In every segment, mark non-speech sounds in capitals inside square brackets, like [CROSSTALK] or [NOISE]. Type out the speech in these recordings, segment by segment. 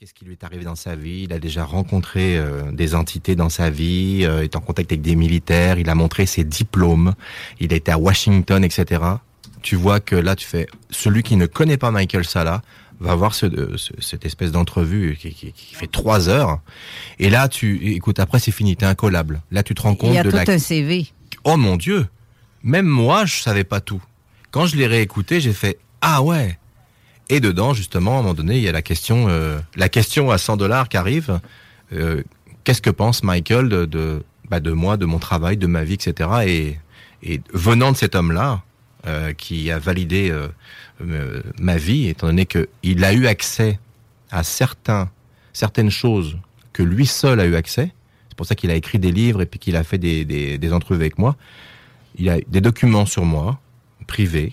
Qu'est-ce qui lui est arrivé dans sa vie? Il a déjà rencontré euh, des entités dans sa vie, euh, est en contact avec des militaires, il a montré ses diplômes, il a été à Washington, etc. Tu vois que là, tu fais celui qui ne connaît pas Michael Sala va voir ce, euh, ce- cette espèce d'entrevue qui, qui- qui fait trois heures. Et là, tu écoute, après c'est fini, t'es incollable. Là, tu te rends Il compte y a de tout la un CV. oh mon dieu, même moi je savais pas tout. Quand je l'ai réécouté, j'ai fait ah ouais. Et dedans justement, à un moment donné, il y a la question, euh, la question à 100 dollars qui arrive. Euh, Qu'est-ce que pense Michael de de, bah, de moi, de mon travail, de ma vie, etc. Et, et venant de cet homme-là, euh, qui a validé euh, euh, ma vie, étant donné que il a eu accès à certains certaines choses que lui seul a eu accès. C'est pour ça qu'il a écrit des livres et puis qu'il a fait des, des, des entrevues avec moi. Il a des documents sur moi, privés,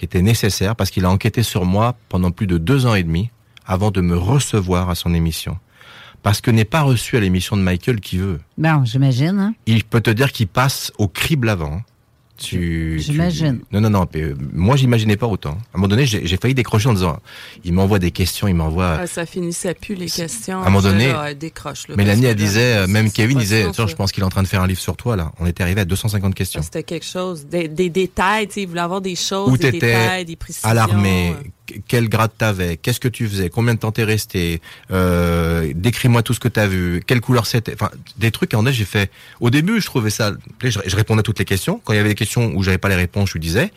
qui étaient nécessaires parce qu'il a enquêté sur moi pendant plus de deux ans et demi avant de me recevoir à son émission. Parce que n'est pas reçu à l'émission de Michael qui veut. Bon, j'imagine. Hein? Il peut te dire qu'il passe au crible avant. Tu, J'imagine. tu- Non, non, non. mais, euh, moi, j'imaginais pas autant. À un moment donné, j'ai j'ai failli décrocher en disant, il m'envoie des questions, il m'envoie. Ah, ça finissait plus les questions. À un moment donné, là, elle décroche, là, Mélanie, elle disait, euh, même Kevin disait, tiens, je pense qu'il est en train de faire un livre sur toi, là. On était arrivé à 250 questions. C'était quelque chose, des, des détails, tu sais, il voulait avoir des choses, Où des t'étais détails, des précisions. à l'armée, euh. Quel grade t'avais, qu'est-ce que tu faisais, combien de temps t'es resté, euh, décris-moi tout ce que t'as vu, quelle couleur c'était, enfin des trucs. En fait, j'ai fait. Au début, je trouvais ça. Je, répondais à toutes les questions. Quand il y avait des questions où j'avais pas les réponses, je lui disais.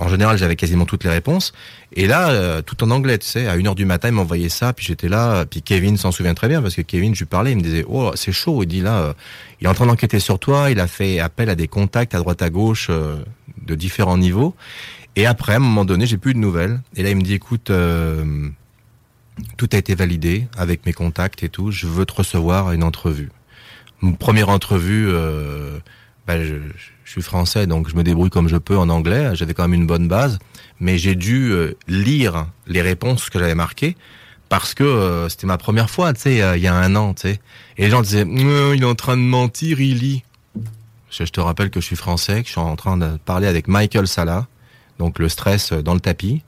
En général, j'avais quasiment toutes les réponses. Et là, euh, tout en anglais, tu sais, à une heure du matin, il m'envoyait ça, puis j'étais là, puis Kevin s'en souvient très bien parce que Kevin, je lui parlais, il me disait, oh, c'est chaud. Il dit là, euh, il est en train d'enquêter sur toi. Il a fait appel à des contacts à droite à gauche de différents niveaux. Et après, à un moment donné, j'ai plus de nouvelles. Et là, il me dit, écoute, euh, tout a été validé avec mes contacts et tout. Je veux te recevoir à une entrevue. Première entrevue, euh, bah, je, suis français, donc je me débrouille comme je peux en anglais. J'avais quand même une bonne base, mais j'ai dû euh, lire les réponses que j'avais marquées parce que c'était ma première fois, tu sais, il y a un an, tu sais. Et les gens disaient, il est en train de mentir, il lit. Je, te rappelle que je suis français, que je suis en train de parler avec Michael Sala, donc le stress dans le tapis.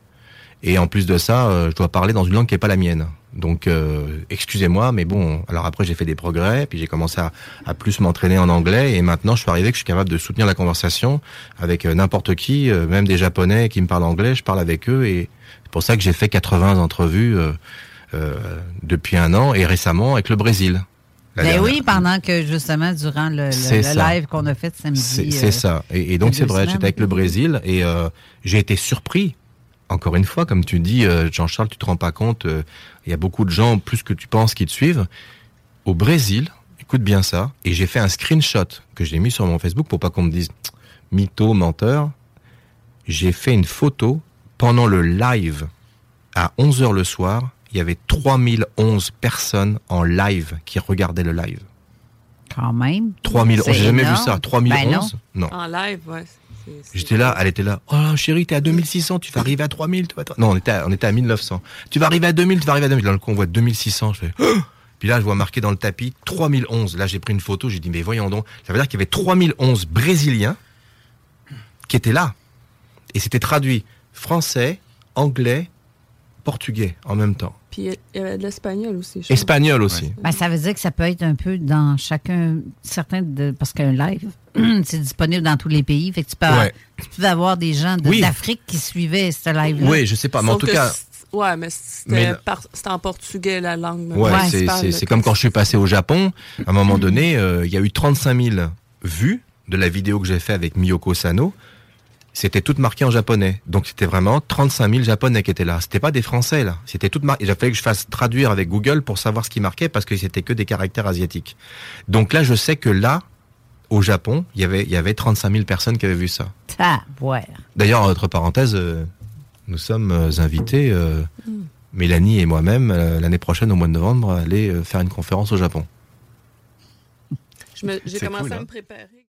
Et en plus de ça, euh, je dois parler dans une langue qui est pas la mienne. Donc, euh, excusez-moi, mais bon. Alors après, j'ai fait des progrès, puis j'ai commencé à, plus m'entraîner en anglais, et maintenant, je suis arrivé que je suis capable de soutenir la conversation avec euh, n'importe qui, même des Japonais qui me parlent anglais. Je parle avec eux, et c'est pour ça que j'ai fait 80 entrevues depuis un an, et récemment avec le Brésil. La Ben dernière- oui, pendant que justement, durant le, live qu'on a fait samedi. C'est euh, ça. Et, et donc c'est vrai, j'étais avec le Brésil et euh, j'ai été surpris. Encore une fois, comme tu dis, euh, Jean-Charles, tu te rends pas compte, euh, il y a beaucoup de gens, plus que tu penses, qui te suivent. Au Brésil, écoute bien ça, et j'ai fait un screenshot que j'ai mis sur mon Facebook pour pas qu'on me dise mytho, menteur. J'ai fait une photo pendant le live à 11h le soir. Il y avait 3011 personnes en live qui regardaient le live. Quand même. 3011, C'est j'ai jamais vu ça. 3011 Ben non. non. En live, ouais. J'étais là, elle était là. Oh chérie, t'es à 2600, tu vas arriver à 3000. Tu vas Non, on était, à, on était à 1900. Tu vas arriver à 2000, tu vas arriver à 2000. Dans le coup, on voit 2600. Je fais. Oh Puis là, je vois marqué dans le tapis 3011. Là, j'ai pris une photo. J'ai dit, mais voyons donc. Ça veut dire qu'il y avait 3011 Brésiliens qui étaient là. Et c'était traduit français, anglais, portugais en même temps. Puis il y avait de l'espagnol aussi. je pense. Espagnol aussi. Ben, ça veut dire que ça peut être un peu dans chacun, certains de, parce qu'un live, [CLEARS THROAT] c'est disponible dans tous les pays. Fait que tu peux, Ouais. tu peux avoir des gens de- Oui. d'Afrique qui suivaient ce live-là. Oui, je sais pas. Mais en tout cas, Ouais, mais c'était en portugais, la langue. Ouais, c'est- principale, c'est là, c'est comme quand je suis passé au Japon. À un moment donné, euh, il y a eu 35 000 vues de la vidéo que j'ai fait avec Miyoko Sano. C'était tout marqué en japonais. Donc c'était vraiment 35 000 japonais qui étaient là. C'était pas des français là. C'était tout marqué. Il a fallu que je fasse traduire avec Google pour savoir ce qui marquait parce que c'était que des caractères asiatiques. Donc là, je sais que là, au Japon, il y avait, il y avait 35 000 personnes qui avaient vu ça. Ah, ouais. D'ailleurs, entre parenthèses, euh, nous sommes euh, invités, euh, Mélanie et moi-même, euh, l'année prochaine, au mois de novembre, à aller euh, faire une conférence au Japon. J'ai commencé cool, à hein. me préparer.